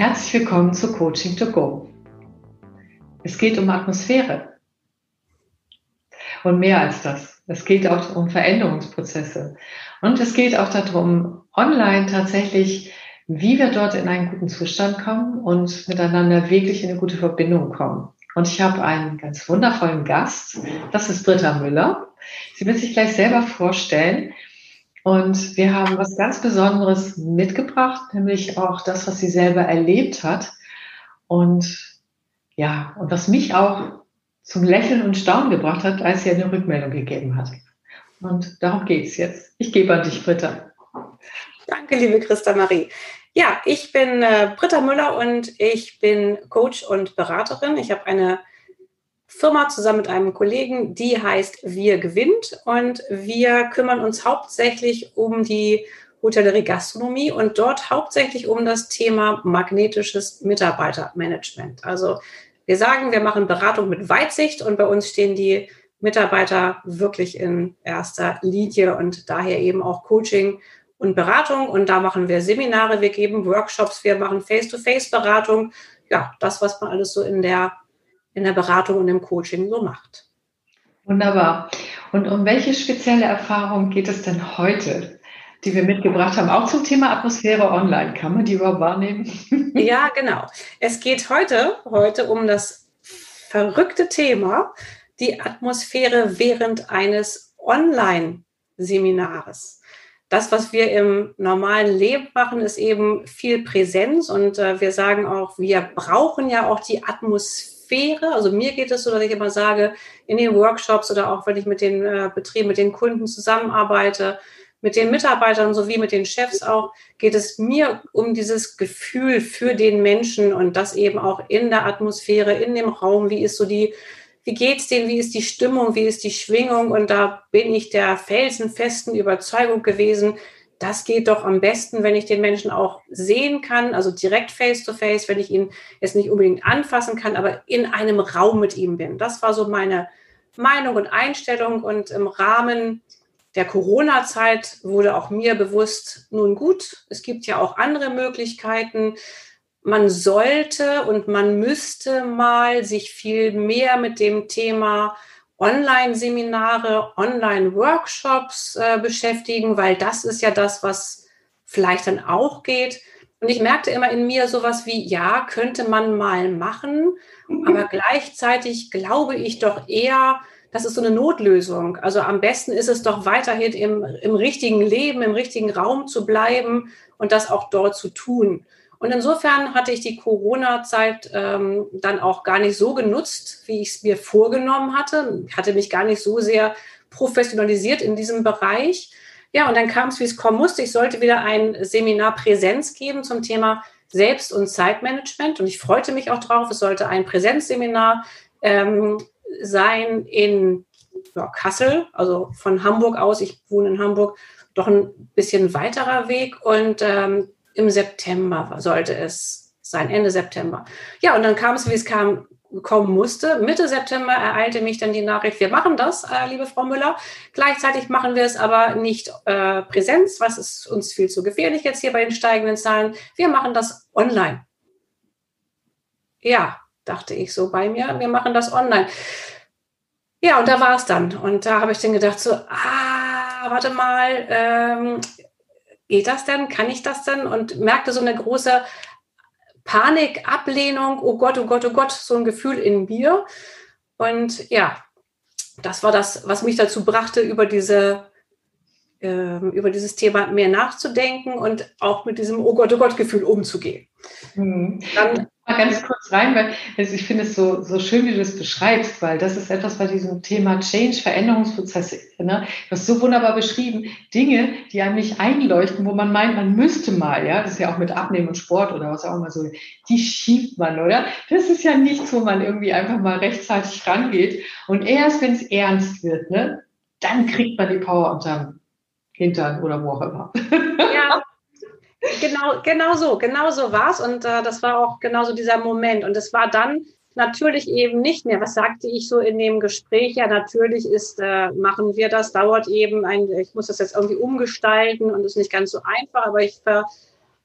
Herzlich willkommen zu Coaching to Go. Es geht um Atmosphäre. Und mehr als das. Es geht auch um Veränderungsprozesse. Und es geht auch darum, online tatsächlich, wie wir dort in einen guten Zustand kommen und miteinander wirklich in eine gute Verbindung kommen. Und ich habe einen ganz wundervollen Gast. Das ist Britta Müller. Sie wird sich gleich selber vorstellen. Und wir haben was ganz Besonderes mitgebracht, nämlich auch das, was sie selber erlebt hat. Und ja, und was mich auch zum Lächeln und Staunen gebracht hat, als sie eine Rückmeldung gegeben hat. Und darum geht es jetzt. Ich gebe an dich, Britta. Danke, liebe Christa Marie. Ja, ich bin äh, Britta Müller und ich bin Coach und Beraterin. Ich habe eine Firma zusammen mit einem Kollegen, die heißt Wir gewinnt und wir kümmern uns hauptsächlich um die Hotellerie Gastronomie und dort hauptsächlich um das Thema magnetisches Mitarbeitermanagement. Also wir sagen, wir machen Beratung mit Weitsicht und bei uns stehen die Mitarbeiter wirklich in erster Linie und daher eben auch Coaching und Beratung. Und da machen wir Seminare, wir geben Workshops, wir machen Face-to-Face-Beratung. Ja, das, was man alles so in der, in der Beratung und im Coaching so macht. Wunderbar. Und um welche spezielle Erfahrung geht es denn heute, die wir mitgebracht haben, auch zum Thema Atmosphäre online? Kann man die überhaupt wahrnehmen? Ja, genau. Es geht heute, heute um das verrückte Thema, die Atmosphäre während eines Online-Seminares. Das, was wir im normalen Leben machen, ist eben viel Präsenz und äh, wir sagen auch, wir brauchen ja auch die Atmosphäre. Also mir geht es so, dass ich immer sage, in den Workshops oder auch wenn ich mit den äh, Betrieben, mit den Kunden zusammenarbeite, mit den Mitarbeitern sowie mit den Chefs auch, geht es mir um dieses Gefühl für den Menschen und das eben auch in der Atmosphäre, in dem Raum. Wie ist so die wie geht's denen, wie ist die Stimmung, wie ist die Schwingung? Und da bin ich der felsenfesten Überzeugung gewesen, das geht doch am besten, wenn ich den Menschen auch sehen kann, also direkt face to face, wenn ich ihn jetzt nicht unbedingt anfassen kann, aber in einem Raum mit ihm bin. Das war so meine Meinung und Einstellung. Und im Rahmen der Corona-Zeit wurde auch mir bewusst, nun gut, es gibt ja auch andere Möglichkeiten man sollte und man müsste mal sich viel mehr mit dem Thema Online-Seminare, Online-Workshops äh, beschäftigen, weil das ist ja das, was vielleicht dann auch geht. Und ich merkte immer in mir sowas wie, ja, könnte man mal machen, aber gleichzeitig glaube ich doch eher, das ist so eine Notlösung. Also am besten ist es doch weiterhin im, im richtigen Leben, im richtigen Raum zu bleiben und das auch dort zu tun. Und insofern hatte ich die Corona-Zeit ähm, dann auch gar nicht so genutzt, wie ich es mir vorgenommen hatte. Ich hatte mich gar nicht so sehr professionalisiert in diesem Bereich. Ja, und dann kam es, wie es kommen musste. Ich sollte wieder ein Seminar Präsenz geben zum Thema Selbst- und Zeitmanagement. Und ich freute mich auch drauf. Es sollte ein Präsenzseminar ähm, sein in ja, Kassel, also von Hamburg aus. Ich wohne in Hamburg, doch ein bisschen weiterer Weg. Und ähm, im September sollte es sein, Ende September. Ja, und dann kam es, wie es kam, kommen musste. Mitte September ereilte mich dann die Nachricht, wir machen das, äh, liebe Frau Müller. Gleichzeitig machen wir es aber nicht äh, Präsenz, was ist uns viel zu gefährlich jetzt hier bei den steigenden Zahlen. Wir machen das online. Ja, dachte ich so bei mir, wir machen das online. Ja, und da war es dann. Und da habe ich dann gedacht, so, ah, warte mal, ähm, geht das denn? Kann ich das denn? Und merkte so eine große Panik, Ablehnung, oh Gott, oh Gott, oh Gott, so ein Gefühl in mir. Und ja, das war das, was mich dazu brachte, über diese ähm, über dieses Thema mehr nachzudenken und auch mit diesem Oh Gott, oh Gott Gefühl umzugehen. Mhm. Dann mal ganz kurz rein, weil ich finde es so, so schön, wie du das beschreibst, weil das ist etwas bei diesem Thema Change, Veränderungsprozesse. Ne? Du hast so wunderbar beschrieben, Dinge, die einem nicht einleuchten, wo man meint, man müsste mal, ja, das ist ja auch mit Abnehmen und Sport oder was auch immer so, die schiebt man, oder? Das ist ja nichts, wo man irgendwie einfach mal rechtzeitig rangeht. Und erst, wenn es ernst wird, ne, dann kriegt man die Power unterm Hintern oder wo auch immer. Ja, genau, genau so, genau so war es. Und äh, das war auch genauso dieser Moment. Und es war dann natürlich eben nicht mehr. Was sagte ich so in dem Gespräch? Ja, natürlich ist, äh, machen wir das, dauert eben ein, ich muss das jetzt irgendwie umgestalten und ist nicht ganz so einfach, aber ich ver,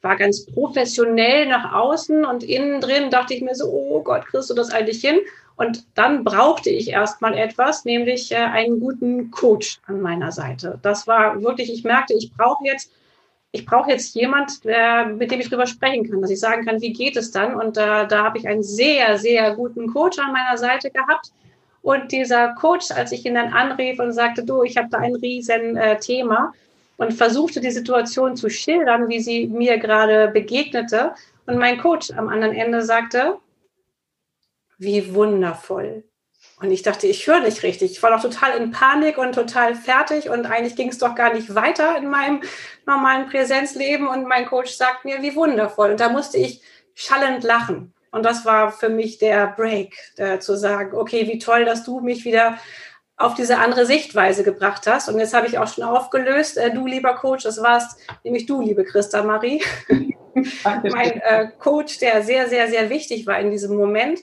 war ganz professionell nach außen und innen drin dachte ich mir so, oh Gott, kriegst du das eigentlich hin? Und dann brauchte ich erstmal etwas, nämlich äh, einen guten Coach an meiner Seite. Das war wirklich, ich merkte, ich brauche jetzt, ich brauche jetzt jemand, der, mit dem ich drüber sprechen kann, dass ich sagen kann, wie geht es dann? Und äh, da habe ich einen sehr, sehr guten Coach an meiner Seite gehabt. Und dieser Coach, als ich ihn dann anrief und sagte, du, ich habe da ein riesen äh, Thema und versuchte die Situation zu schildern, wie sie mir gerade begegnete. Und mein Coach am anderen Ende sagte, wie wundervoll. Und ich dachte, ich höre nicht richtig. Ich war doch total in Panik und total fertig und eigentlich ging es doch gar nicht weiter in meinem normalen Präsenzleben. Und mein Coach sagt mir, wie wundervoll. Und da musste ich schallend lachen. Und das war für mich der Break, äh, zu sagen, okay, wie toll, dass du mich wieder auf diese andere Sichtweise gebracht hast. Und jetzt habe ich auch schon aufgelöst, äh, du lieber Coach, das warst nämlich du, liebe Christa Marie. mein äh, Coach, der sehr, sehr, sehr wichtig war in diesem Moment.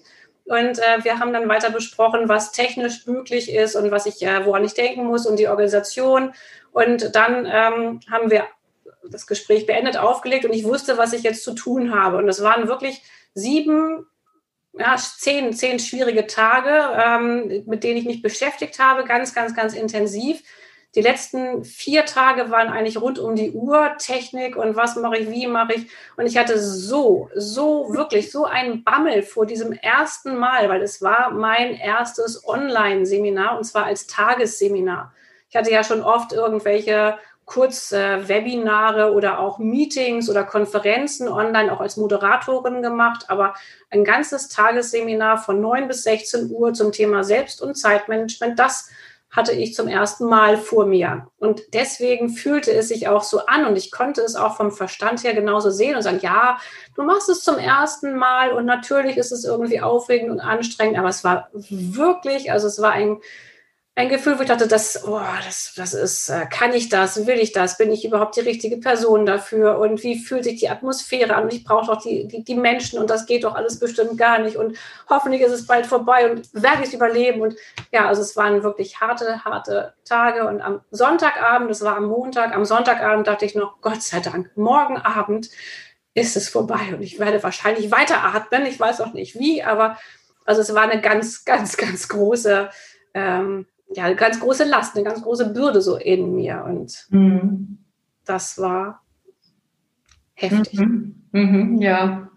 Und äh, wir haben dann weiter besprochen, was technisch möglich ist und was ich, äh, woran ich denken muss und die Organisation. Und dann ähm, haben wir das Gespräch beendet, aufgelegt und ich wusste, was ich jetzt zu tun habe. Und es waren wirklich sieben, ja, zehn, zehn schwierige Tage, ähm, mit denen ich mich beschäftigt habe, ganz, ganz, ganz intensiv die letzten vier Tage waren eigentlich rund um die Uhr, Technik und was mache ich, wie mache ich. Und ich hatte so, so, wirklich so einen Bammel vor diesem ersten Mal, weil es war mein erstes Online-Seminar und zwar als Tagesseminar. Ich hatte ja schon oft irgendwelche Kurz-Webinare oder auch Meetings oder Konferenzen online auch als Moderatorin gemacht, aber ein ganzes Tagesseminar von 9 bis 16 Uhr zum Thema Selbst- und Zeitmanagement, das hatte ich zum ersten Mal vor mir. Und deswegen fühlte es sich auch so an und ich konnte es auch vom Verstand her genauso sehen und sagen, ja, du machst es zum ersten Mal und natürlich ist es irgendwie aufregend und anstrengend, aber es war wirklich, also es war ein ein Gefühl, wo ich dachte, das, oh, das, das ist, äh, kann ich das, will ich das, bin ich überhaupt die richtige Person dafür? Und wie fühlt sich die Atmosphäre an? Und ich brauche doch die, die, die Menschen und das geht doch alles bestimmt gar nicht. Und hoffentlich ist es bald vorbei und werde ich es überleben. Und ja, also es waren wirklich harte, harte Tage. Und am Sonntagabend, das war am Montag, am Sonntagabend dachte ich noch, Gott sei Dank, morgen Abend ist es vorbei und ich werde wahrscheinlich weiteratmen, ich weiß auch nicht wie, aber also es war eine ganz, ganz, ganz große ähm, ja, eine ganz große Last, eine ganz große Bürde so in mir. Und mhm. das war heftig. Mhm. Mhm. Ja,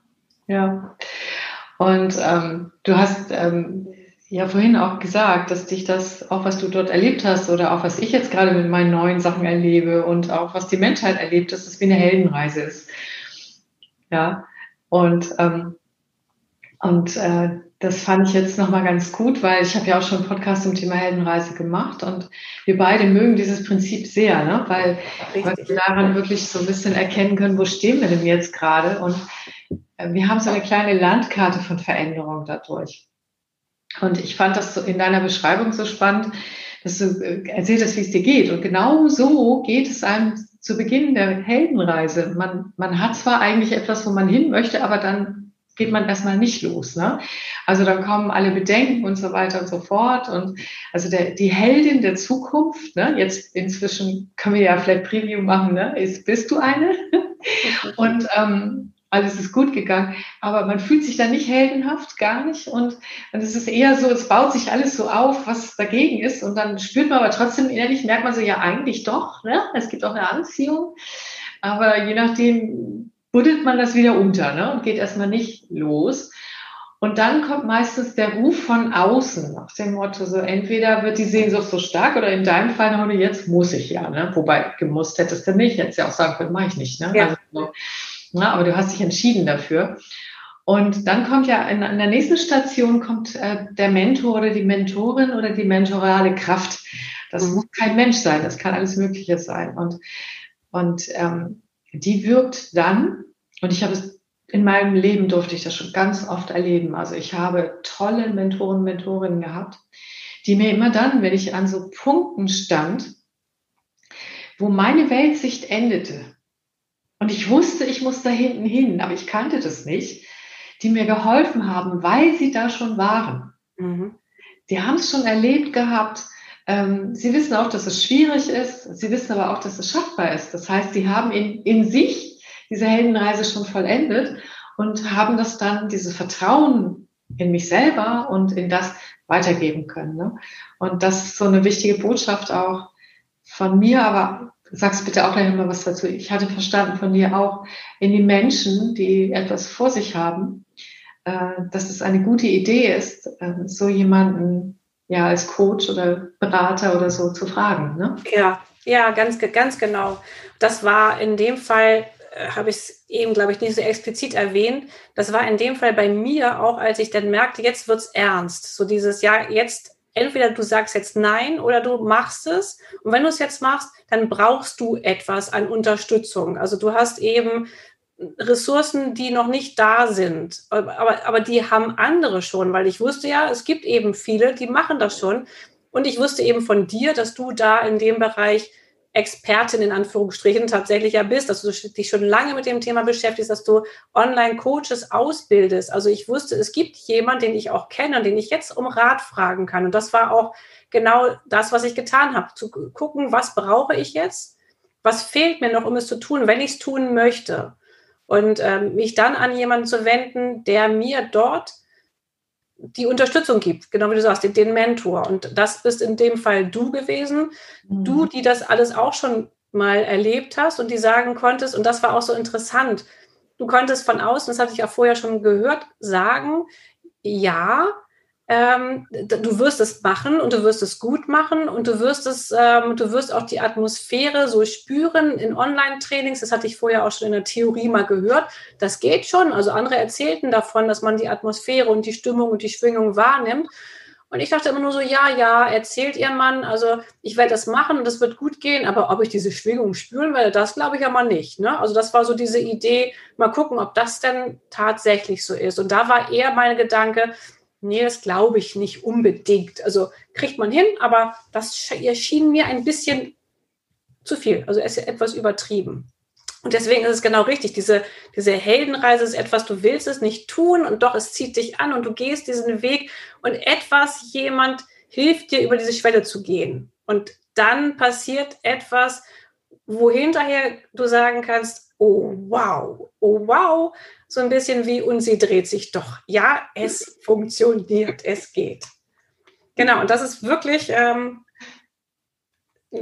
ja. Und ähm, du hast ähm, ja vorhin auch gesagt, dass dich das, auch was du dort erlebt hast oder auch was ich jetzt gerade mit meinen neuen Sachen erlebe und auch was die Menschheit erlebt, dass es wie eine Heldenreise ist. Ja. Und, ähm, und äh, das fand ich jetzt nochmal ganz gut, weil ich habe ja auch schon einen Podcast zum Thema Heldenreise gemacht und wir beide mögen dieses Prinzip sehr, ne? weil, weil wir daran wirklich so ein bisschen erkennen können, wo stehen wir denn jetzt gerade und äh, wir haben so eine kleine Landkarte von Veränderung dadurch. Und ich fand das so in deiner Beschreibung so spannend, dass du äh, erzählt hast, wie es dir geht. Und genau so geht es einem zu Beginn der Heldenreise. Man, man hat zwar eigentlich etwas, wo man hin möchte, aber dann geht man erstmal nicht los. Ne? Also dann kommen alle Bedenken und so weiter und so fort. Und also der, die Heldin der Zukunft, ne? jetzt inzwischen können wir ja vielleicht Preview machen, ne? ist, bist du eine? und ähm, alles ist gut gegangen, aber man fühlt sich da nicht heldenhaft, gar nicht. Und, und es ist eher so, es baut sich alles so auf, was dagegen ist. Und dann spürt man aber trotzdem innerlich, merkt man so, ja, eigentlich doch, ne? es gibt auch eine Anziehung. Aber je nachdem, buddelt man das wieder unter ne, und geht erstmal nicht los. Und dann kommt meistens der Ruf von außen nach dem Motto, so entweder wird die Sehnsucht so stark oder in deinem Fall, heute jetzt muss ich ja, ne? Wobei gemusst hättest du nicht, hättest ja auch sagen können, mache ich nicht, ne? Ja. Also, so, na, aber du hast dich entschieden dafür. Und dann kommt ja in, in der nächsten Station kommt äh, der Mentor oder die Mentorin oder die mentorale Kraft. Das mhm. muss kein Mensch sein, das kann alles Mögliche sein. Und, und ähm, die wirkt dann, und ich habe es in meinem Leben durfte ich das schon ganz oft erleben. Also ich habe tolle Mentoren, Mentorinnen gehabt, die mir immer dann, wenn ich an so Punkten stand, wo meine Weltsicht endete, und ich wusste, ich muss da hinten hin, aber ich kannte das nicht, die mir geholfen haben, weil sie da schon waren. Mhm. Die haben es schon erlebt gehabt, sie wissen auch, dass es schwierig ist. Sie wissen aber auch, dass es schaffbar ist. Das heißt, sie haben in, in sich diese Heldenreise schon vollendet und haben das dann, dieses Vertrauen in mich selber und in das weitergeben können. Ne? Und das ist so eine wichtige Botschaft auch von mir, aber sagst bitte auch gleich nochmal was dazu. Ich hatte verstanden von dir auch in die Menschen, die etwas vor sich haben, äh, dass es eine gute Idee ist, äh, so jemanden ja als Coach oder Berater oder so zu fragen. Ne? Ja, ja, ganz, ganz genau. Das war in dem Fall, äh, habe ich es eben, glaube ich, nicht so explizit erwähnt. Das war in dem Fall bei mir auch, als ich dann merkte, jetzt wird es ernst. So dieses, ja, jetzt entweder du sagst jetzt nein oder du machst es. Und wenn du es jetzt machst, dann brauchst du etwas an Unterstützung. Also du hast eben Ressourcen, die noch nicht da sind, aber, aber die haben andere schon, weil ich wusste ja, es gibt eben viele, die machen das schon. Und ich wusste eben von dir, dass du da in dem Bereich Expertin in Anführungsstrichen tatsächlich ja bist, dass du dich schon lange mit dem Thema beschäftigst, dass du Online-Coaches ausbildest. Also ich wusste, es gibt jemanden, den ich auch kenne und den ich jetzt um Rat fragen kann. Und das war auch genau das, was ich getan habe, zu gucken, was brauche ich jetzt, was fehlt mir noch, um es zu tun, wenn ich es tun möchte. Und ähm, mich dann an jemanden zu wenden, der mir dort die Unterstützung gibt, genau wie du sagst, den, Mentor. Und das bist in dem Fall du gewesen, mhm. du, die das alles auch schon mal erlebt hast und die sagen konntest, und das war auch so interessant, du konntest von außen, das hatte ich ja vorher schon gehört, sagen, ja, ähm, du wirst es machen und du wirst es gut machen und du wirst es, ähm, du wirst auch die Atmosphäre so spüren in Online-Trainings. Das hatte ich vorher auch schon in der Theorie mal gehört. Das geht schon. Also andere erzählten davon, dass man die Atmosphäre und die Stimmung und die Schwingung wahrnimmt. Und ich dachte immer nur so, ja, ja, erzählt ihr Mann, also ich werde das machen und das wird gut gehen, aber ob ich diese Schwingung spüren werde, das glaube ich ja mal nicht. Ne? Also das war so diese Idee, mal gucken, ob das denn tatsächlich so ist. Und da war eher mein Gedanke, Nee, das glaube ich nicht unbedingt. Also kriegt man hin, aber das erschien mir ein bisschen zu viel. Also es ist etwas übertrieben. Und deswegen ist es genau richtig. Diese, diese Heldenreise ist etwas, du willst es nicht tun und doch es zieht dich an und du gehst diesen Weg und etwas, jemand hilft dir, über diese Schwelle zu gehen. Und dann passiert etwas, wo hinterher du sagen kannst, oh wow, oh wow, so ein bisschen wie und sie dreht sich doch. Ja, es funktioniert, es geht. Genau, und das ist wirklich ähm,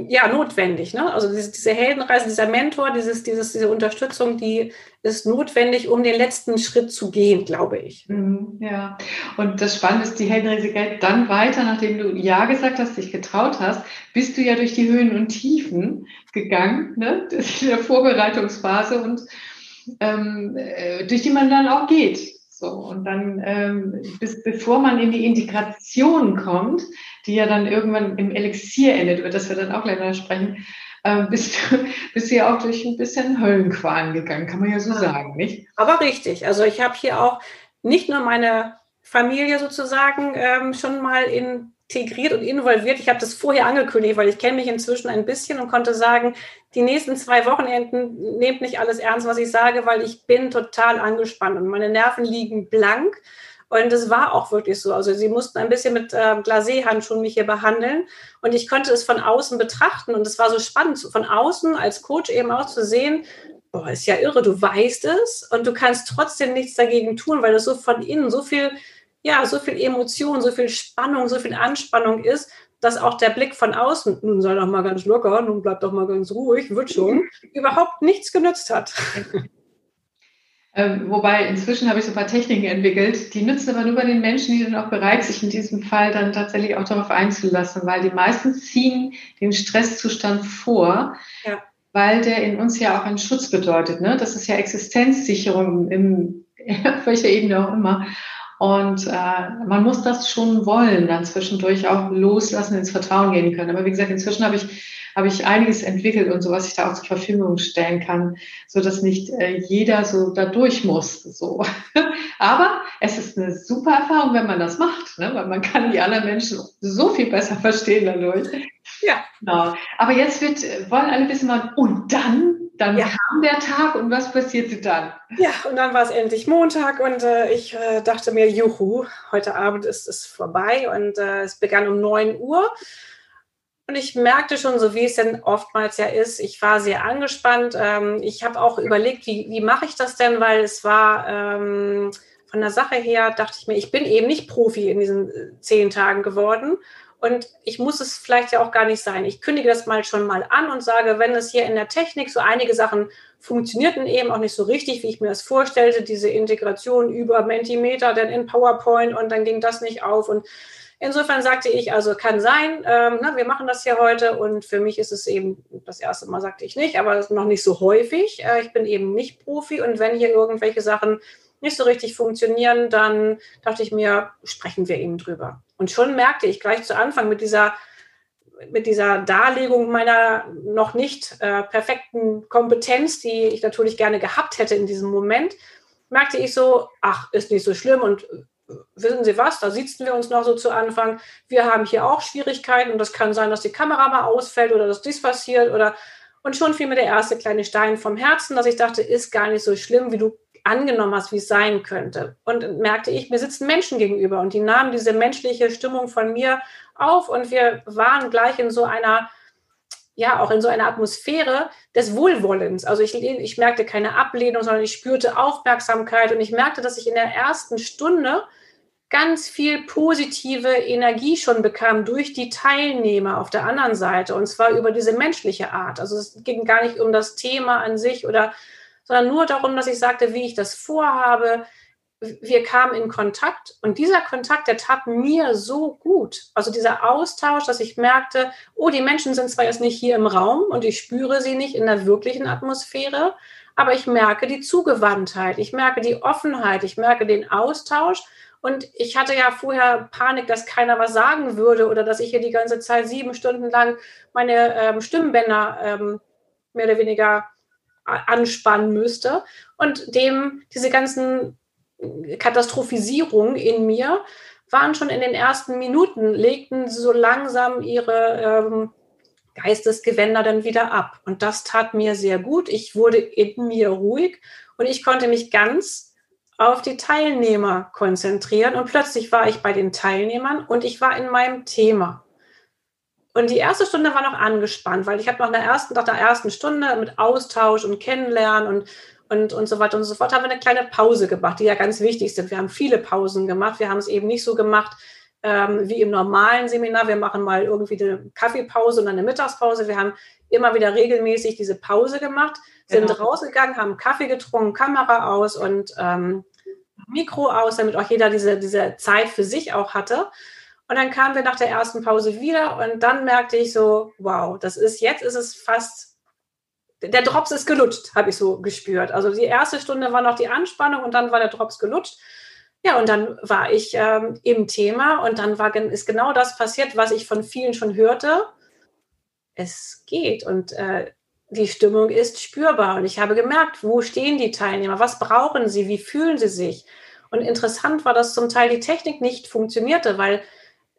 ja notwendig. Ne? Also diese, diese, Heldenreise, dieser Mentor, dieses, dieses, diese Unterstützung, die ist notwendig, um den letzten Schritt zu gehen, glaube ich. Mhm, ja, und das Spannende ist, die Heldenreise geht dann weiter, nachdem du Ja gesagt hast, dich getraut hast, bist du ja durch die Höhen und Tiefen gegangen, ne? In der Vorbereitungsphase und ähm, äh, durch die man dann auch geht. So, und dann, ähm, bis, bevor man in die Integration kommt, die ja dann irgendwann im Elixier endet, über das wir dann auch gleich noch sprechen, äh, bist, bist du ja auch durch ein bisschen Höllenqualen gegangen, kann man ja so ja. sagen, nicht? Aber richtig. Also ich habe hier auch nicht nur meine Familie sozusagen ähm, schon mal in integriert und involviert. Ich habe das vorher angekündigt, weil ich kenne mich inzwischen ein bisschen und konnte sagen, die nächsten zwei Wochenenden nehmt nicht alles ernst, was ich sage, weil ich bin total angespannt und meine Nerven liegen blank. Und es war auch wirklich so. Also sie mussten ein bisschen mit äh, Glacé-Handschuhen mich hier behandeln. Und ich konnte es von außen betrachten. Und es war so spannend, von außen als Coach eben auch zu sehen, boah, ist ja irre, du weißt es und du kannst trotzdem nichts dagegen tun, weil das so von innen so viel ja, so viel Emotion, so viel Spannung, so viel Anspannung ist, dass auch der Blick von außen, nun sei doch mal ganz locker, nun bleib doch mal ganz ruhig, wird schon, überhaupt nichts genützt hat. Ähm, wobei inzwischen habe ich so ein paar Techniken entwickelt, die nützen aber nur bei den Menschen, die dann auch bereit sind, sich in diesem Fall dann tatsächlich auch darauf einzulassen, weil die meisten ziehen den Stresszustand vor, ja. weil der in uns ja auch einen Schutz bedeutet. Ne? Das ist ja Existenzsicherung im, auf welcher Ebene auch immer. Und äh, man muss das schon wollen, dann zwischendurch auch loslassen, ins Vertrauen gehen können. Aber wie gesagt, inzwischen habe ich habe ich einiges entwickelt und so, was ich da auch zur Verfügung stellen kann, so dass nicht äh, jeder so da durch muss. So. Aber es ist eine super Erfahrung, wenn man das macht, ne? weil man kann die anderen Menschen so viel besser verstehen dadurch. Ja. Genau. Aber jetzt wird, wollen alle wissen, und dann dann ja. kam der Tag und was passierte dann? Ja, und dann war es endlich Montag und äh, ich äh, dachte mir, juhu, heute Abend ist es vorbei und äh, es begann um 9 Uhr. Und ich merkte schon, so wie es denn oftmals ja ist, ich war sehr angespannt. Ähm, ich habe auch überlegt, wie, wie mache ich das denn, weil es war ähm, von der Sache her, dachte ich mir, ich bin eben nicht Profi in diesen äh, zehn Tagen geworden. Und ich muss es vielleicht ja auch gar nicht sein. Ich kündige das mal schon mal an und sage, wenn es hier in der Technik so einige Sachen funktionierten eben auch nicht so richtig, wie ich mir das vorstellte, diese Integration über Mentimeter, dann in PowerPoint und dann ging das nicht auf und Insofern sagte ich, also kann sein, ähm, na, wir machen das hier heute und für mich ist es eben, das erste Mal sagte ich nicht, aber noch nicht so häufig. Äh, ich bin eben nicht Profi und wenn hier irgendwelche Sachen nicht so richtig funktionieren, dann dachte ich mir, sprechen wir eben drüber. Und schon merkte ich gleich zu Anfang mit dieser mit dieser Darlegung meiner noch nicht äh, perfekten Kompetenz, die ich natürlich gerne gehabt hätte in diesem Moment, merkte ich so, ach, ist nicht so schlimm und wissen Sie was, da sitzen wir uns noch so zu Anfang. Wir haben hier auch Schwierigkeiten und das kann sein, dass die Kamera mal ausfällt oder dass dies passiert oder und schon fiel mir der erste kleine Stein vom Herzen, dass ich dachte, ist gar nicht so schlimm, wie du angenommen hast, wie es sein könnte. Und merkte ich, mir sitzen Menschen gegenüber und die nahmen diese menschliche Stimmung von mir auf und wir waren gleich in so einer ja, auch in so einer Atmosphäre des Wohlwollens. Also ich, ich merkte keine Ablehnung, sondern ich spürte Aufmerksamkeit und ich merkte, dass ich in der ersten Stunde ganz viel positive Energie schon bekam durch die Teilnehmer auf der anderen Seite und zwar über diese menschliche Art. Also es ging gar nicht um das Thema an sich oder, sondern nur darum, dass ich sagte, wie ich das vorhabe, wir kamen in Kontakt und dieser Kontakt, der tat mir so gut. Also dieser Austausch, dass ich merkte, oh, die Menschen sind zwar jetzt nicht hier im Raum und ich spüre sie nicht in der wirklichen Atmosphäre, aber ich merke die Zugewandtheit, ich merke die Offenheit, ich merke den Austausch. Und ich hatte ja vorher Panik, dass keiner was sagen würde oder dass ich hier die ganze Zeit sieben Stunden lang meine ähm, Stimmbänder ähm, mehr oder weniger anspannen müsste. Und dem diese ganzen Katastrophisierung in mir waren schon in den ersten Minuten, legten so langsam ihre ähm, Geistesgewänder dann wieder ab. Und das tat mir sehr gut. Ich wurde in mir ruhig und ich konnte mich ganz auf die Teilnehmer konzentrieren. Und plötzlich war ich bei den Teilnehmern und ich war in meinem Thema. Und die erste Stunde war noch angespannt, weil ich habe nach der ersten, nach der ersten Stunde mit Austausch und Kennenlernen und und, und so weiter und so fort, haben wir eine kleine Pause gemacht, die ja ganz wichtig sind. Wir haben viele Pausen gemacht. Wir haben es eben nicht so gemacht ähm, wie im normalen Seminar. Wir machen mal irgendwie eine Kaffeepause und eine Mittagspause. Wir haben immer wieder regelmäßig diese Pause gemacht, sind genau. rausgegangen, haben Kaffee getrunken, Kamera aus und ähm, Mikro aus, damit auch jeder diese, diese Zeit für sich auch hatte. Und dann kamen wir nach der ersten Pause wieder und dann merkte ich so, wow, das ist jetzt ist es fast der Drops ist gelutscht, habe ich so gespürt. Also die erste Stunde war noch die Anspannung und dann war der Drops gelutscht. Ja, und dann war ich ähm, im Thema und dann war, ist genau das passiert, was ich von vielen schon hörte. Es geht und äh, die Stimmung ist spürbar. Und ich habe gemerkt, wo stehen die Teilnehmer, was brauchen sie, wie fühlen sie sich. Und interessant war, dass zum Teil die Technik nicht funktionierte, weil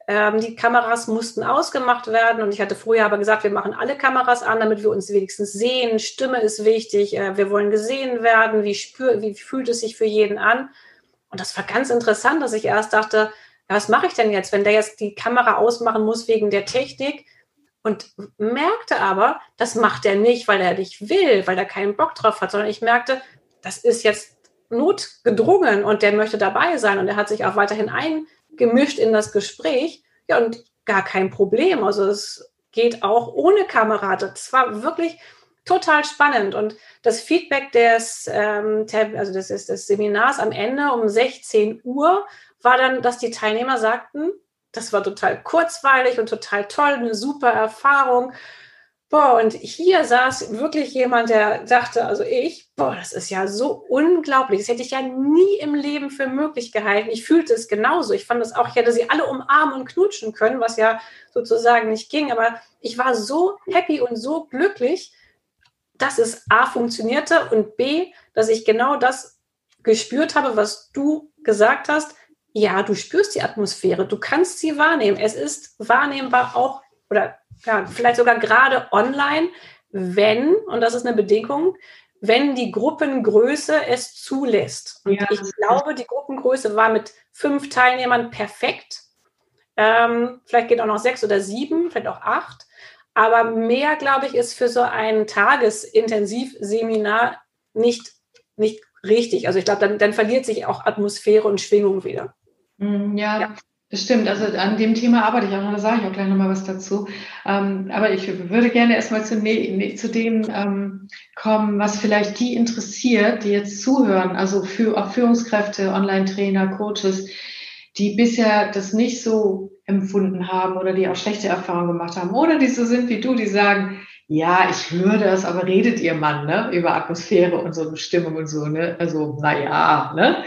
ähm, die Kameras mussten ausgemacht werden und ich hatte vorher aber gesagt, wir machen alle Kameras an, damit wir uns wenigstens sehen. Stimme ist wichtig, äh, wir wollen gesehen werden, wie, spür, wie fühlt es sich für jeden an. Und das war ganz interessant, dass ich erst dachte, ja, was mache ich denn jetzt, wenn der jetzt die Kamera ausmachen muss wegen der Technik? Und merkte aber, das macht er nicht, weil er nicht will, weil er keinen Bock drauf hat, sondern ich merkte, das ist jetzt notgedrungen und der möchte dabei sein und er hat sich auch weiterhin ein gemischt in das Gespräch. Ja, und gar kein Problem. Also es geht auch ohne Kamera. Das war wirklich total spannend. Und das Feedback des, ähm, also des, des Seminars am Ende um 16 Uhr war dann, dass die Teilnehmer sagten, das war total kurzweilig und total toll, eine super Erfahrung. Boah, und hier saß wirklich jemand, der dachte, also ich, boah, das ist ja so unglaublich. Das hätte ich ja nie im Leben für möglich gehalten. Ich fühlte es genauso. Ich fand es auch, ich hätte sie alle umarmen und knutschen können, was ja sozusagen nicht ging. Aber ich war so happy und so glücklich, dass es A funktionierte und B, dass ich genau das gespürt habe, was du gesagt hast. Ja, du spürst die Atmosphäre, du kannst sie wahrnehmen. Es ist wahrnehmbar auch oder ja, vielleicht sogar gerade online, wenn, und das ist eine Bedingung, wenn die Gruppengröße es zulässt. Und ja. ich glaube, die Gruppengröße war mit fünf Teilnehmern perfekt. Ähm, vielleicht geht auch noch sechs oder sieben, vielleicht auch acht. Aber mehr, glaube ich, ist für so ein Tagesintensivseminar nicht, nicht richtig. Also ich glaube, dann, dann verliert sich auch Atmosphäre und Schwingung wieder. Mm, ja, ja. Das stimmt, also an dem Thema arbeite ich auch noch, da sage ich auch gleich nochmal was dazu. Ähm, aber ich würde gerne erstmal zu, ne, zu dem ähm, kommen, was vielleicht die interessiert, die jetzt zuhören, also für, auch Führungskräfte, Online-Trainer, Coaches, die bisher das nicht so empfunden haben oder die auch schlechte Erfahrungen gemacht haben. Oder die so sind wie du, die sagen, ja, ich höre das, aber redet ihr Mann, ne, über Atmosphäre und so Stimmung und so, ne, also, naja, ne,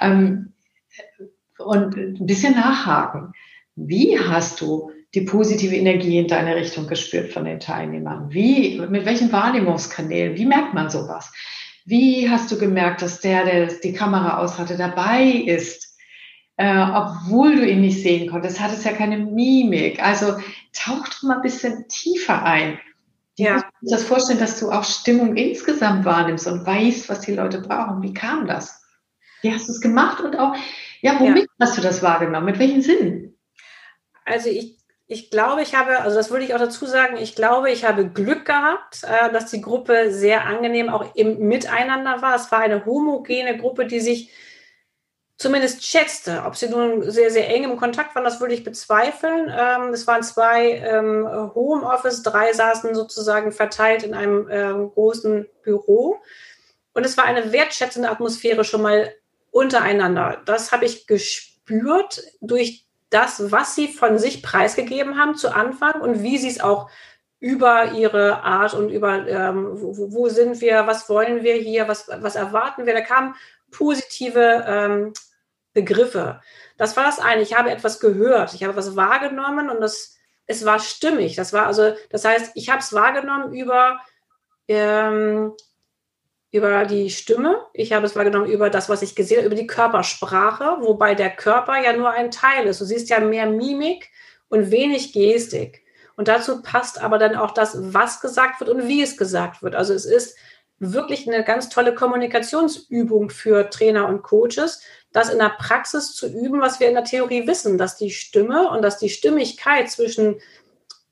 ähm, und ein bisschen nachhaken. Wie hast du die positive Energie in deine Richtung gespürt von den Teilnehmern? Wie, mit welchen Wahrnehmungskanälen? Wie merkt man sowas? Wie hast du gemerkt, dass der, der die Kamera aus hatte, dabei ist, äh, obwohl du ihn nicht sehen konntest? Hat es ja keine Mimik. Also tauch doch mal ein bisschen tiefer ein. Ja. Ich muss das vorstellen, dass du auch Stimmung insgesamt wahrnimmst und weißt, was die Leute brauchen. Wie kam das? Wie hast du es gemacht und auch ja, womit ja. hast du das wahrgenommen? Mit welchen Sinnen? Also ich, ich glaube, ich habe, also das würde ich auch dazu sagen, ich glaube, ich habe Glück gehabt, äh, dass die Gruppe sehr angenehm auch im Miteinander war. Es war eine homogene Gruppe, die sich zumindest schätzte. Ob sie nun sehr, sehr eng im Kontakt waren, das würde ich bezweifeln. Ähm, es waren zwei ähm, Homeoffice, drei saßen sozusagen verteilt in einem ähm, großen Büro. Und es war eine wertschätzende Atmosphäre schon mal untereinander. Das habe ich gespürt durch das, was sie von sich preisgegeben haben zu Anfang und wie sie es auch über ihre Art und über, ähm, wo, wo, sind wir, was wollen wir hier, was, was erwarten wir. Da kamen positive ähm, Begriffe. Das war das eine. Ich habe etwas gehört, ich habe etwas wahrgenommen und das, es war stimmig. Das war also, das heißt, ich habe es wahrgenommen über ähm, über die Stimme, ich habe es wahrgenommen über das, was ich gesehen habe, über die Körpersprache, wobei der Körper ja nur ein Teil ist. Du siehst ja mehr Mimik und wenig Gestik. Und dazu passt aber dann auch das, was gesagt wird und wie es gesagt wird. Also es ist wirklich eine ganz tolle Kommunikationsübung für Trainer und Coaches, das in der Praxis zu üben, was wir in der Theorie wissen, dass die Stimme und dass die Stimmigkeit zwischen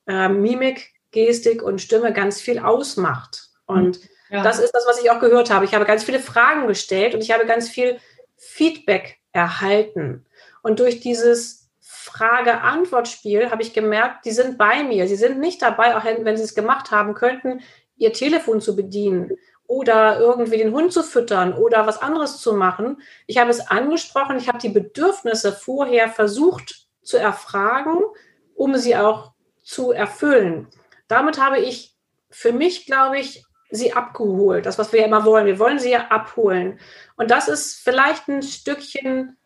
äh, Mimik, Gestik und Stimme ganz viel ausmacht. Und ja. Das ist das, was ich auch gehört habe. Ich habe ganz viele Fragen gestellt und ich habe ganz viel Feedback erhalten. Und durch dieses Frage-Antwort-Spiel habe ich gemerkt, die sind bei mir. Sie sind nicht dabei, auch wenn sie es gemacht haben könnten, ihr Telefon zu bedienen oder irgendwie den Hund zu füttern oder was anderes zu machen. Ich habe es angesprochen, ich habe die Bedürfnisse vorher versucht zu erfragen, um sie auch zu erfüllen. Damit habe ich für mich, glaube ich, sie abgeholt. Das, was wir ja immer wollen. Wir wollen sie ja abholen. Und das ist vielleicht ein Stückchen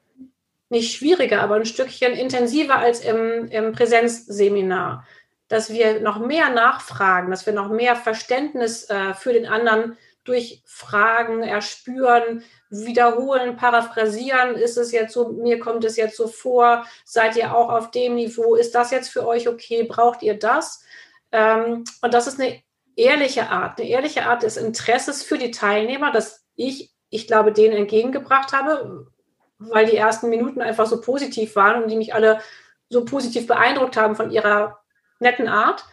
nicht schwieriger, aber ein Stückchen intensiver als im, im Präsenzseminar. Dass wir noch mehr nachfragen, dass wir noch mehr Verständnis äh, für den anderen durch Fragen erspüren, wiederholen, paraphrasieren. Ist es jetzt so, mir kommt es jetzt so vor, seid ihr auch auf dem Niveau? Ist das jetzt für euch okay? Braucht ihr das? Ähm, und das ist eine ehrliche Art, eine ehrliche Art des Interesses für die Teilnehmer, dass ich, ich glaube, denen entgegengebracht habe, weil die ersten Minuten einfach so positiv waren und die mich alle so positiv beeindruckt haben von ihrer netten Art.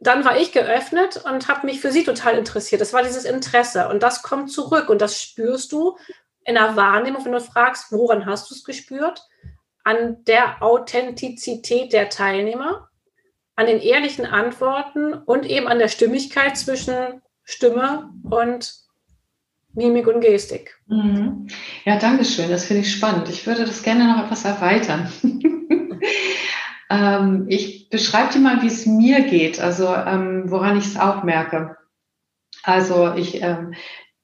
Dann war ich geöffnet und habe mich für sie total interessiert. Das war dieses Interesse und das kommt zurück und das spürst du in der Wahrnehmung, wenn du fragst, woran hast du es gespürt? An der Authentizität der Teilnehmer an den ehrlichen Antworten und eben an der Stimmigkeit zwischen Stimme und Mimik und Gestik. Mhm. Ja, danke schön. Das finde ich spannend. Ich würde das gerne noch etwas erweitern. ähm, ich beschreibe dir mal, wie es mir geht, also ähm, woran ich es auch merke. Also ich ähm,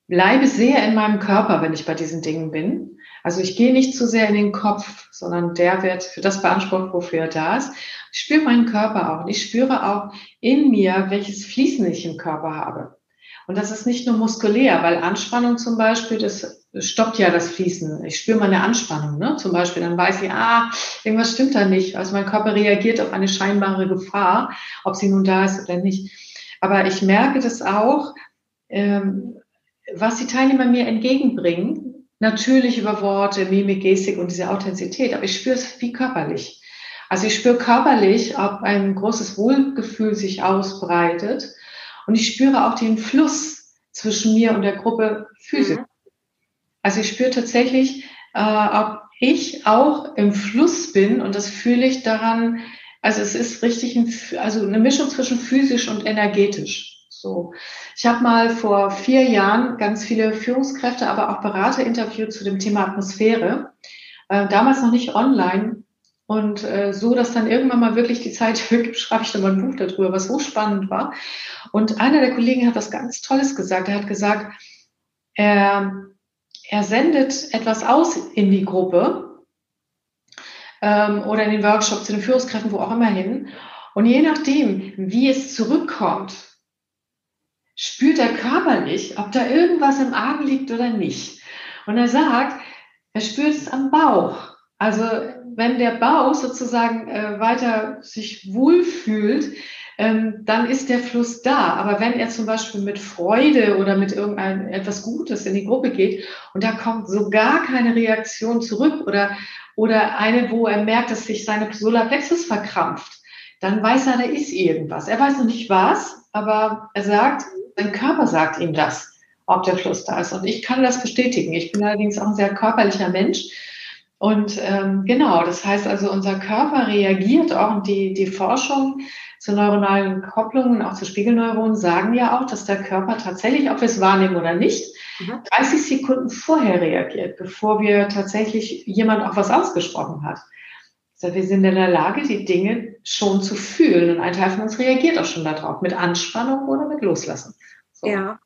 bleibe sehr in meinem Körper, wenn ich bei diesen Dingen bin. Also ich gehe nicht zu sehr in den Kopf, sondern der wird für das beansprucht, wofür er da ist. Ich spüre meinen Körper auch und ich spüre auch in mir, welches Fließen ich im Körper habe. Und das ist nicht nur muskulär, weil Anspannung zum Beispiel, das stoppt ja das Fließen. Ich spüre meine Anspannung, ne? zum Beispiel. Dann weiß ich, ah, irgendwas stimmt da nicht. Also mein Körper reagiert auf eine scheinbare Gefahr, ob sie nun da ist oder nicht. Aber ich merke das auch, ähm, was die Teilnehmer mir entgegenbringen. Natürlich über Worte, Mimik, Gestik und diese Authentizität. Aber ich spüre es wie körperlich. Also ich spüre körperlich, ob ein großes Wohlgefühl sich ausbreitet und ich spüre auch den Fluss zwischen mir und der Gruppe physisch. Mhm. Also ich spüre tatsächlich, äh, ob ich auch im Fluss bin und das fühle ich daran, also es ist richtig ein, also eine Mischung zwischen physisch und energetisch. So. Ich habe mal vor vier Jahren ganz viele Führungskräfte, aber auch Berater interviewt zu dem Thema Atmosphäre. Äh, damals noch nicht online. Und äh, so, dass dann irgendwann mal wirklich die Zeit schreibe ich dann mal ein Buch darüber, was so spannend war. Und einer der Kollegen hat was ganz Tolles gesagt. Er hat gesagt, er, er sendet etwas aus in die Gruppe ähm, oder in den Workshop zu den Führungskräften, wo auch immer hin. Und je nachdem, wie es zurückkommt, spürt er körperlich, ob da irgendwas im Argen liegt oder nicht. Und er sagt, er spürt es am Bauch. Also wenn der Bauch sozusagen äh, weiter sich wohlfühlt, ähm, dann ist der Fluss da. Aber wenn er zum Beispiel mit Freude oder mit irgendein etwas Gutes in die Gruppe geht und da kommt so gar keine Reaktion zurück oder, oder eine, wo er merkt, dass sich seine Solarplexus verkrampft, dann weiß er, da ist irgendwas. Er weiß noch nicht was, aber er sagt, sein Körper sagt ihm das, ob der Fluss da ist. Und ich kann das bestätigen. Ich bin allerdings auch ein sehr körperlicher Mensch. Und ähm, genau, das heißt also, unser Körper reagiert auch und die, die Forschung zu neuronalen Kopplungen, auch zu Spiegelneuronen, sagen ja auch, dass der Körper tatsächlich, ob wir es wahrnehmen oder nicht, mhm. 30 Sekunden vorher reagiert, bevor wir tatsächlich jemand auch was ausgesprochen hat. Also wir sind in der Lage, die Dinge schon zu fühlen und ein Teil von uns reagiert auch schon darauf, mit Anspannung oder mit Loslassen. So. Ja.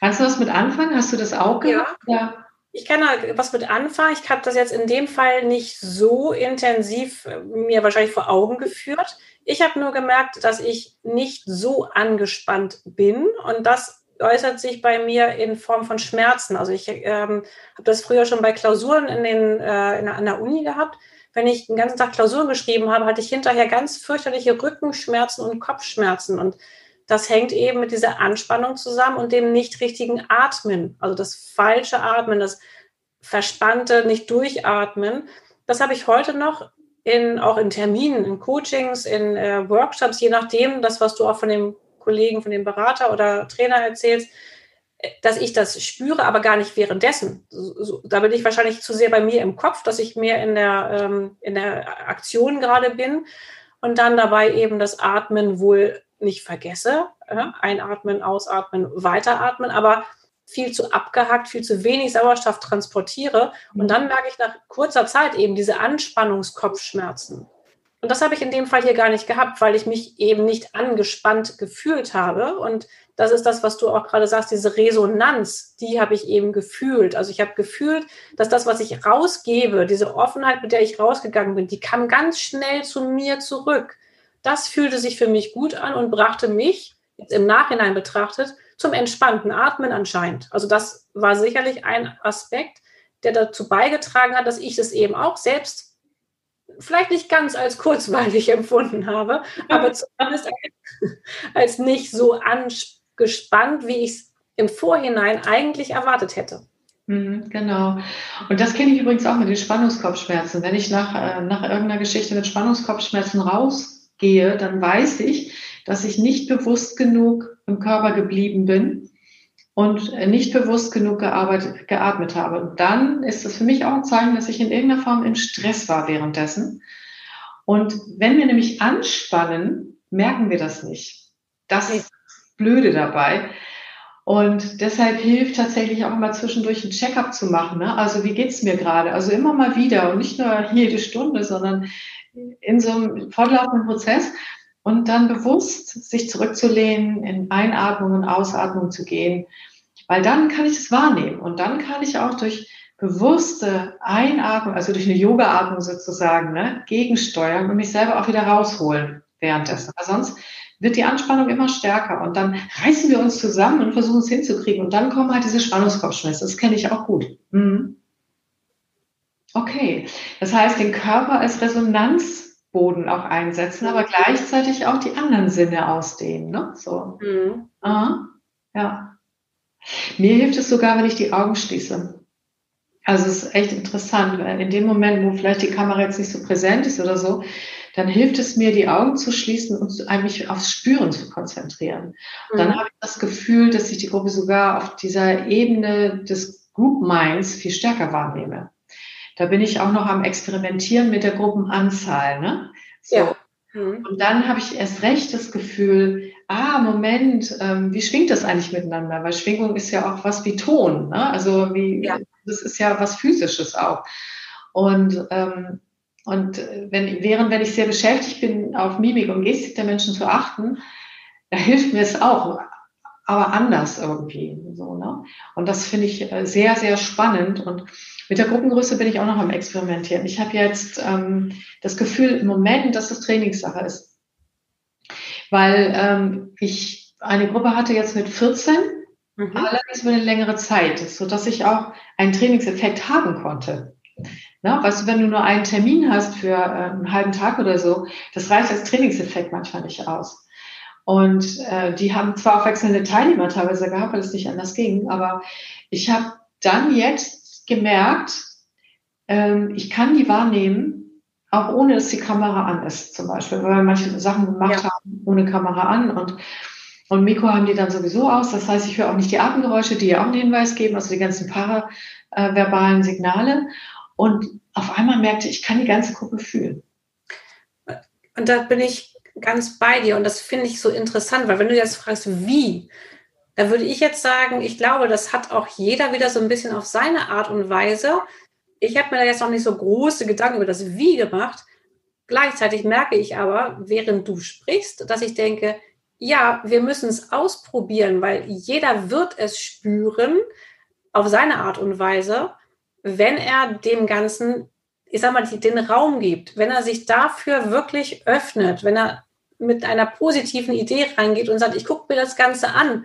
Kannst du was mit anfangen? Hast du das auch gemacht? Ja. Ich kann da was mit anfangen. Ich habe das jetzt in dem Fall nicht so intensiv äh, mir wahrscheinlich vor Augen geführt. Ich habe nur gemerkt, dass ich nicht so angespannt bin und das äußert sich bei mir in Form von Schmerzen. Also ich ähm, habe das früher schon bei Klausuren in den, äh, in, an der Uni gehabt. Wenn ich den ganzen Tag Klausuren geschrieben habe, hatte ich hinterher ganz fürchterliche Rückenschmerzen und Kopfschmerzen. Und das hängt eben mit dieser Anspannung zusammen und dem nicht richtigen Atmen, also das falsche Atmen, das verspannte, nicht durchatmen. Das habe ich heute noch in, auch in Terminen, in Coachings, in äh, Workshops, je nachdem, das, was du auch von dem Kollegen, von dem Berater oder Trainer erzählst, äh, dass ich das spüre, aber gar nicht währenddessen. So, so, da bin ich wahrscheinlich zu sehr bei mir im Kopf, dass ich mehr in der, ähm, in der Aktion gerade bin und dann dabei eben das Atmen wohl nicht vergesse. Einatmen, ausatmen, weiteratmen, aber viel zu abgehackt, viel zu wenig Sauerstoff transportiere. Und dann merke ich nach kurzer Zeit eben diese Anspannungskopfschmerzen. Und das habe ich in dem Fall hier gar nicht gehabt, weil ich mich eben nicht angespannt gefühlt habe. Und das ist das, was du auch gerade sagst, diese Resonanz, die habe ich eben gefühlt. Also ich habe gefühlt, dass das, was ich rausgebe, diese Offenheit, mit der ich rausgegangen bin, die kam ganz schnell zu mir zurück. Das fühlte sich für mich gut an und brachte mich, jetzt im Nachhinein betrachtet, zum entspannten Atmen anscheinend. Also das war sicherlich ein Aspekt, der dazu beigetragen hat, dass ich es eben auch selbst vielleicht nicht ganz als kurzweilig empfunden habe, aber zumindest als nicht so angespannt, wie ich es im Vorhinein eigentlich erwartet hätte. Mhm, genau. Und das kenne ich übrigens auch mit den Spannungskopfschmerzen. Wenn ich nach, äh, nach irgendeiner Geschichte mit Spannungskopfschmerzen rausgehe, dann weiß ich, dass ich nicht bewusst genug im Körper geblieben bin und nicht bewusst genug gearbeitet, geatmet habe. Und dann ist das für mich auch ein Zeichen, dass ich in irgendeiner Form im Stress war währenddessen. Und wenn wir nämlich anspannen, merken wir das nicht. Das ist Blöde dabei. Und deshalb hilft tatsächlich auch immer zwischendurch ein Checkup zu machen. Ne? Also wie geht's mir gerade? Also immer mal wieder und nicht nur jede Stunde, sondern in so einem fortlaufenden Prozess und dann bewusst sich zurückzulehnen, in Einatmung und Ausatmung zu gehen, weil dann kann ich es wahrnehmen und dann kann ich auch durch bewusste Einatmung, also durch eine Yoga-Atmung sozusagen, ne, gegensteuern und mich selber auch wieder rausholen währenddessen. Weil sonst wird die Anspannung immer stärker und dann reißen wir uns zusammen und versuchen es hinzukriegen und dann kommen halt diese Spannungskopfschmerzen. Das kenne ich auch gut. Mhm. Okay, das heißt, den Körper als Resonanz Boden auch einsetzen, aber gleichzeitig auch die anderen Sinne ausdehnen. Ne? So. Mhm. ja. Mir hilft es sogar, wenn ich die Augen schließe. Also es ist echt interessant, weil in dem Moment, wo vielleicht die Kamera jetzt nicht so präsent ist oder so, dann hilft es mir, die Augen zu schließen und mich aufs Spüren zu konzentrieren. Mhm. Dann habe ich das Gefühl, dass ich die Gruppe sogar auf dieser Ebene des Group Minds viel stärker wahrnehme. Da bin ich auch noch am Experimentieren mit der Gruppenanzahl. Ne? So. Ja. Mhm. Und dann habe ich erst recht das Gefühl, ah, Moment, ähm, wie schwingt das eigentlich miteinander? Weil Schwingung ist ja auch was wie Ton. Ne? Also wie, ja. das ist ja was Physisches auch. Und, ähm, und wenn, während wenn ich sehr beschäftigt bin, auf Mimik und Gestik der Menschen zu achten, da hilft mir es auch, aber anders irgendwie. So, ne? Und das finde ich äh, sehr, sehr spannend. Und mit der Gruppengröße bin ich auch noch am Experimentieren. Ich habe jetzt ähm, das Gefühl im Moment, dass das Trainingssache ist. Weil ähm, ich eine Gruppe hatte jetzt mit 14, mhm. allerdings über eine längere Zeit, sodass ich auch einen Trainingseffekt haben konnte. Na, weißt du, wenn du nur einen Termin hast für äh, einen halben Tag oder so, das reicht als Trainingseffekt manchmal nicht aus. Und äh, die haben zwar auch wechselnde Teilnehmer teilweise gehabt, weil es nicht anders ging, aber ich habe dann jetzt gemerkt, ähm, ich kann die wahrnehmen, auch ohne dass die Kamera an ist, zum Beispiel, weil wir manche Sachen gemacht ja. haben ohne Kamera an und und Mikro haben die dann sowieso aus. Das heißt, ich höre auch nicht die Atemgeräusche, die ja auch einen Hinweis geben, also die ganzen paraverbalen Signale. Und auf einmal merkte ich, ich kann die ganze Gruppe fühlen. Und da bin ich ganz bei dir und das finde ich so interessant, weil wenn du jetzt fragst, wie, da würde ich jetzt sagen, ich glaube, das hat auch jeder wieder so ein bisschen auf seine Art und Weise. Ich habe mir da jetzt noch nicht so große Gedanken über das Wie gemacht. Gleichzeitig merke ich aber, während du sprichst, dass ich denke, ja, wir müssen es ausprobieren, weil jeder wird es spüren auf seine Art und Weise, wenn er dem Ganzen ich sag mal, den Raum gibt, wenn er sich dafür wirklich öffnet, wenn er mit einer positiven Idee reingeht und sagt, ich gucke mir das Ganze an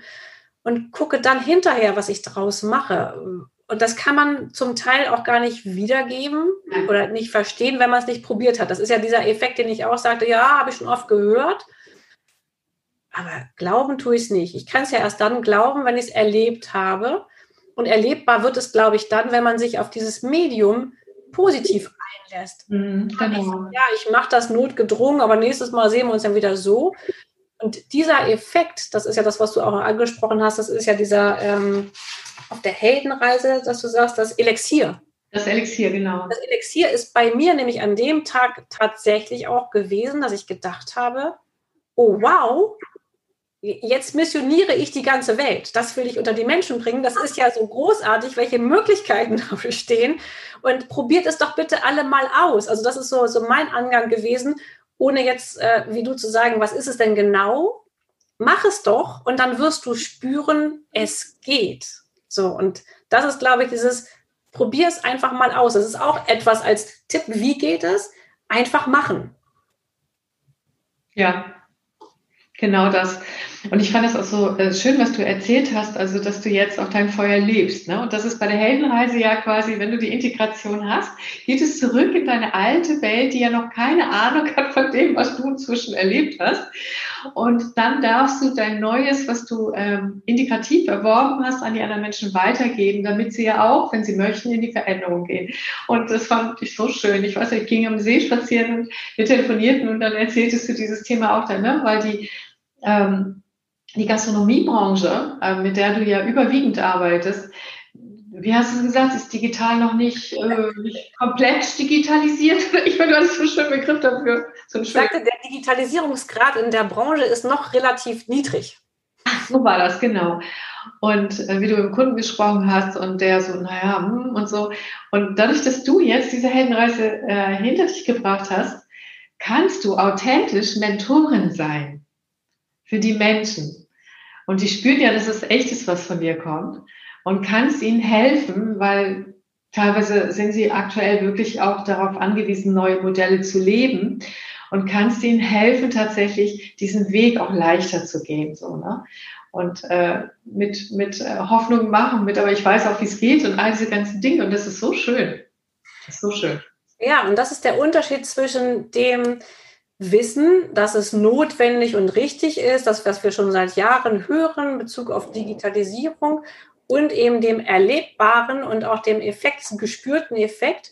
und gucke dann hinterher, was ich daraus mache. Und das kann man zum Teil auch gar nicht wiedergeben oder nicht verstehen, wenn man es nicht probiert hat. Das ist ja dieser Effekt, den ich auch sagte, ja, habe ich schon oft gehört. Aber glauben tue ich es nicht. Ich kann es ja erst dann glauben, wenn ich es erlebt habe. Und erlebbar wird es, glaube ich, dann, wenn man sich auf dieses Medium positiv einlässt. Mhm, genau. ja, ich mache das notgedrungen, aber nächstes Mal sehen wir uns dann wieder so. Und dieser Effekt, das ist ja das, was du auch angesprochen hast, das ist ja dieser ähm, auf der Heldenreise, dass du sagst, das Elixier. Das Elixier, genau. Das Elixier ist bei mir nämlich an dem Tag tatsächlich auch gewesen, dass ich gedacht habe, oh wow, jetzt missioniere ich die ganze Welt. Das will ich unter die Menschen bringen. Das ist ja so großartig, welche Möglichkeiten da bestehen. Und probiert es doch bitte alle mal aus. Also das ist so, so mein Angang gewesen, ohne jetzt, äh, wie du zu sagen, was ist es denn genau? Mach es doch und dann wirst du spüren, es geht. So, und das ist, glaube ich, dieses, probier es einfach mal aus. Das ist auch etwas als Tipp, wie geht es? Einfach machen. Ja, Genau das. Und ich fand es auch so äh, schön, was du erzählt hast, also dass du jetzt auch dein Feuer lebst. Ne? Und das ist bei der Heldenreise ja quasi, wenn du die Integration hast, geht es zurück in deine alte Welt, die ja noch keine Ahnung hat von dem, was du inzwischen erlebt hast. Und dann darfst du dein Neues, was du ähm, indikativ erworben hast, an die anderen Menschen weitergeben, damit sie ja auch, wenn sie möchten, in die Veränderung gehen. Und das fand ich so schön. Ich weiß, ich ging am See spazieren und wir telefonierten und dann erzähltest du dieses Thema auch dann, ne? weil die ähm, die Gastronomiebranche, äh, mit der du ja überwiegend arbeitest, wie hast du gesagt, ist digital noch nicht, äh, nicht komplett digitalisiert? Ich finde, das ist ein schöner Begriff dafür. So ich sagte, der Digitalisierungsgrad in der Branche ist noch relativ niedrig. Ach, so war das, genau. Und äh, wie du mit dem Kunden gesprochen hast und der so, naja, hm, und so. Und dadurch, dass du jetzt diese Heldenreise äh, hinter dich gebracht hast, kannst du authentisch Mentorin sein für die Menschen. Und die spüren ja, dass es echt ist, was von dir kommt und kannst ihnen helfen, weil teilweise sind sie aktuell wirklich auch darauf angewiesen, neue Modelle zu leben und kannst ihnen helfen, tatsächlich diesen Weg auch leichter zu gehen, so, ne? Und äh, mit, mit äh, Hoffnung machen, mit, aber ich weiß auch, wie es geht und all diese ganzen Dinge und das ist so schön. Das ist so schön. Ja, und das ist der Unterschied zwischen dem, wissen, dass es notwendig und richtig ist, das, was wir schon seit Jahren hören in Bezug auf Digitalisierung und eben dem erlebbaren und auch dem Effekt, gespürten Effekt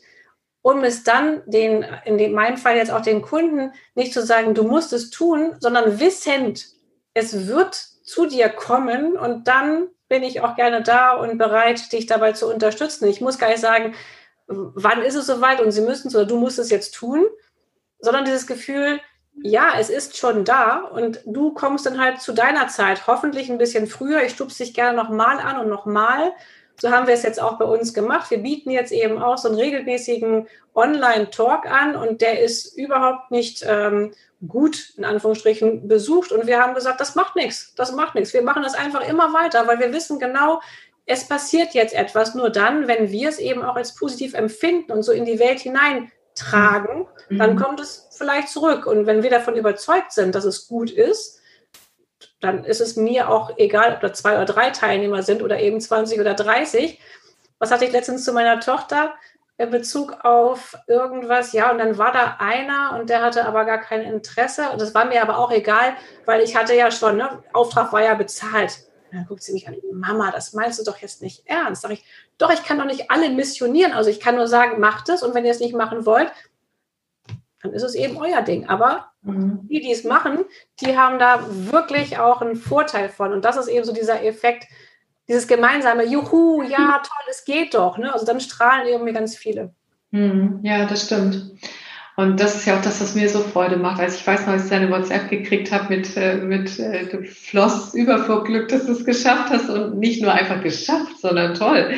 um es dann den, in meinem Fall jetzt auch den Kunden nicht zu sagen, du musst es tun, sondern wissend, es wird zu dir kommen und dann bin ich auch gerne da und bereit, dich dabei zu unterstützen. Ich muss gar nicht sagen, wann ist es soweit und sie müssen es oder du musst es jetzt tun, sondern dieses Gefühl, ja, es ist schon da und du kommst dann halt zu deiner Zeit, hoffentlich ein bisschen früher. Ich stupse dich gerne nochmal an und nochmal so haben wir es jetzt auch bei uns gemacht. Wir bieten jetzt eben auch so einen regelmäßigen Online-Talk an und der ist überhaupt nicht ähm, gut, in Anführungsstrichen, besucht. Und wir haben gesagt, das macht nichts, das macht nichts. Wir machen das einfach immer weiter, weil wir wissen genau, es passiert jetzt etwas nur dann, wenn wir es eben auch als positiv empfinden und so in die Welt hineintragen, mhm. dann kommt es vielleicht zurück. Und wenn wir davon überzeugt sind, dass es gut ist, dann ist es mir auch egal, ob da zwei oder drei Teilnehmer sind oder eben 20 oder 30. Was hatte ich letztens zu meiner Tochter in Bezug auf irgendwas? Ja, und dann war da einer und der hatte aber gar kein Interesse. Und das war mir aber auch egal, weil ich hatte ja schon, ne, Auftrag war ja bezahlt. Und dann guckt sie mich an, Mama, das meinst du doch jetzt nicht ernst. Sag ich, doch, ich kann doch nicht alle missionieren. Also ich kann nur sagen, macht es und wenn ihr es nicht machen wollt, dann ist es eben euer Ding. Aber mhm. die, die es machen, die haben da wirklich auch einen Vorteil von. Und das ist eben so dieser Effekt, dieses gemeinsame, juhu, ja, toll, es geht doch. Ne? Also dann strahlen irgendwie ganz viele. Mhm. Ja, das stimmt. Und das ist ja auch das, was mir so Freude macht. Also ich weiß noch, als ich deine WhatsApp gekriegt habe mit, äh, mit äh, du floss über vor Glück, dass du es geschafft hast und nicht nur einfach geschafft, sondern toll.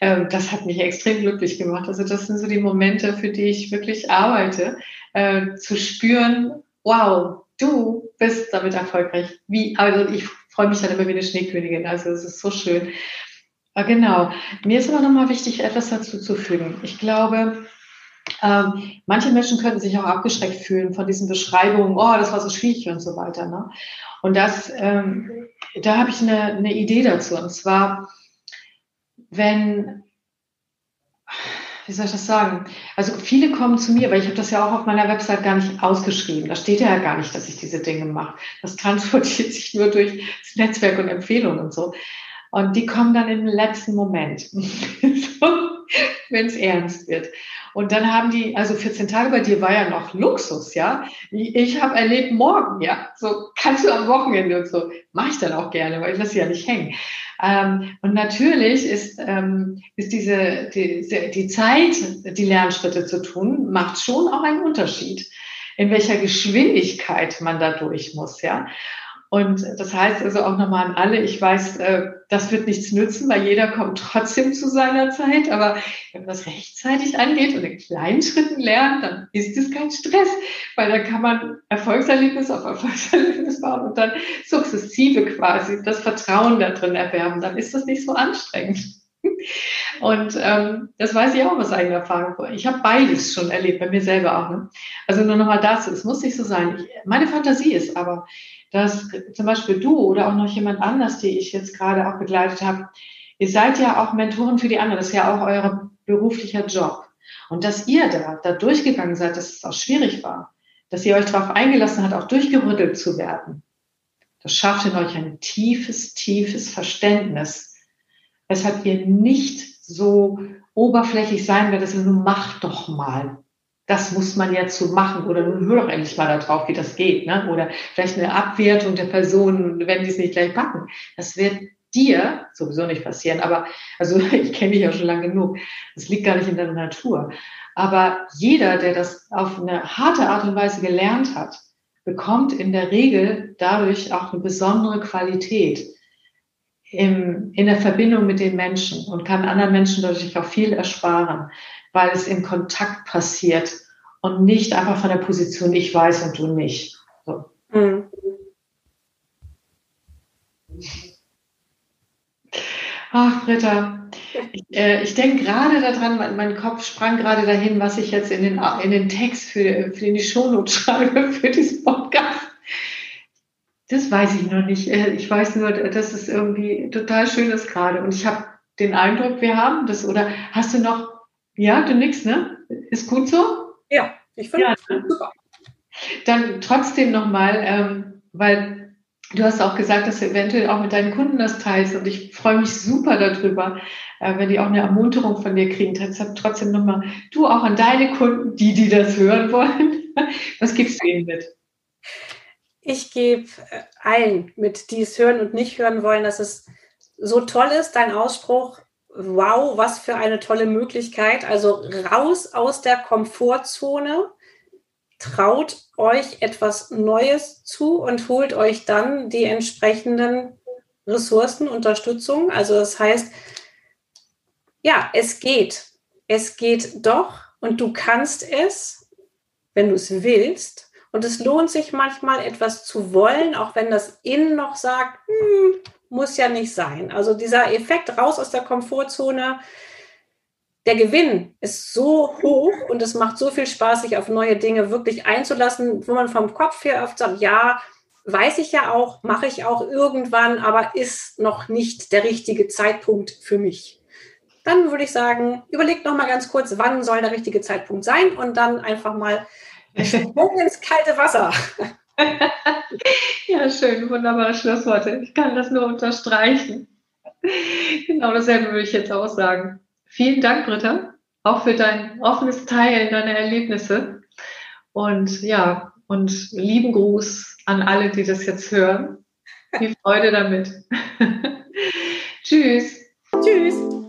Ähm, das hat mich extrem glücklich gemacht. Also das sind so die Momente, für die ich wirklich arbeite, äh, zu spüren, wow, du bist damit erfolgreich. Wie, also ich freue mich dann immer wie eine Schneekönigin. Also es ist so schön. Genau. Mir ist aber nochmal wichtig, etwas dazu zu fügen. Ich glaube, ähm, manche Menschen könnten sich auch abgeschreckt fühlen von diesen Beschreibungen, oh, das war so schwierig und so weiter. Ne? Und das, ähm, da habe ich eine, eine Idee dazu. Und zwar, wenn, wie soll ich das sagen? Also viele kommen zu mir, weil ich habe das ja auch auf meiner Website gar nicht ausgeschrieben. Da steht ja gar nicht, dass ich diese Dinge mache. Das transportiert sich nur durch das Netzwerk und Empfehlungen und so. Und die kommen dann im letzten Moment, so, wenn es ernst wird. Und dann haben die, also 14 Tage bei dir war ja noch Luxus, ja. Ich habe erlebt morgen, ja. So kannst du am Wochenende und so. Mache ich dann auch gerne, weil ich lasse ja nicht hängen. Ähm, und natürlich ist, ähm, ist diese, die, die Zeit, die Lernschritte zu tun, macht schon auch einen Unterschied, in welcher Geschwindigkeit man da durch muss, ja. Und das heißt also auch nochmal an alle, ich weiß, äh, das wird nichts nützen, weil jeder kommt trotzdem zu seiner Zeit. Aber wenn man das rechtzeitig angeht und in kleinen Schritten lernt, dann ist es kein Stress, weil dann kann man Erfolgserlebnis auf Erfolgserlebnis bauen und dann sukzessive quasi das Vertrauen da drin erwerben. Dann ist das nicht so anstrengend. Und ähm, das weiß ich auch aus eigener Erfahrung. Ich habe beides schon erlebt, bei mir selber auch. Ne? Also nur nochmal dazu, es muss nicht so sein. Ich, meine Fantasie ist aber, dass zum Beispiel du oder auch noch jemand anders, die ich jetzt gerade auch begleitet habe, ihr seid ja auch Mentoren für die anderen. Das ist ja auch euer beruflicher Job. Und dass ihr da, da durchgegangen seid, dass es auch schwierig war, dass ihr euch darauf eingelassen habt, auch durchgerüttelt zu werden. Das schafft in euch ein tiefes, tiefes Verständnis, weshalb ihr nicht so oberflächlich sein werdet, dass ihr nur macht doch mal das muss man jetzt so machen oder nun hör doch endlich mal darauf, wie das geht. Ne? Oder vielleicht eine Abwertung der Person, wenn sie es nicht gleich packen. Das wird dir sowieso nicht passieren. Aber also ich kenne dich ja schon lange genug. Das liegt gar nicht in deiner Natur. Aber jeder, der das auf eine harte Art und Weise gelernt hat, bekommt in der Regel dadurch auch eine besondere Qualität im, in der Verbindung mit den Menschen und kann anderen Menschen dadurch auch viel ersparen weil es im Kontakt passiert und nicht einfach von der Position, ich weiß und du nicht. So. Mhm. Ach, Britta, ich, äh, ich denke gerade daran, mein, mein, Kopf sprang gerade dahin, was ich jetzt in den, in den Text für, für die Shownotes schreibe, für diesen Podcast. Das weiß ich noch nicht. Äh, ich weiß nur, dass es irgendwie total schön ist gerade. Und ich habe den Eindruck, wir haben das. Oder hast du noch ja, du nix, ne? Ist gut so? Ja, ich finde ja, das ne? super. Dann trotzdem nochmal, ähm, weil Du hast auch gesagt, dass du eventuell auch mit deinen Kunden das teilst und ich freue mich super darüber, äh, wenn die auch eine Ermunterung von dir kriegen. Deshalb trotzdem nochmal, du auch an deine Kunden, die, die das hören wollen, was gibst du ihnen mit? Ich gebe äh, allen mit, die es hören und nicht hören wollen, dass es so toll ist, dein Ausspruch, wow, was für eine tolle Möglichkeit. Also raus aus der Komfortzone, traut euch etwas Neues zu und holt euch dann die entsprechenden Ressourcen, Unterstützung. Also das heißt, ja, es geht. Es geht doch und du kannst es, wenn du es willst. Und es lohnt sich manchmal etwas zu wollen, auch wenn das Innen noch sagt, hm, muss ja nicht sein. Also dieser Effekt raus aus der Komfortzone, der Gewinn ist so hoch und es macht so viel Spaß, sich auf neue Dinge wirklich einzulassen, wo man vom Kopf her oft sagt, ja, weiß ich ja auch, mache ich auch irgendwann, aber ist noch nicht der richtige Zeitpunkt für mich. Dann würde ich sagen, überlegt noch mal ganz kurz, wann soll der richtige Zeitpunkt sein und dann einfach mal ins kalte Wasser. ja, schön, wunderbare Schlussworte. Ich kann das nur unterstreichen. Genau dasselbe würde ich jetzt auch sagen. Vielen Dank, Britta, auch für dein offenes Teilen deiner Erlebnisse. Und ja, und lieben Gruß an alle, die das jetzt hören. Viel Freude damit. Tschüss. Tschüss.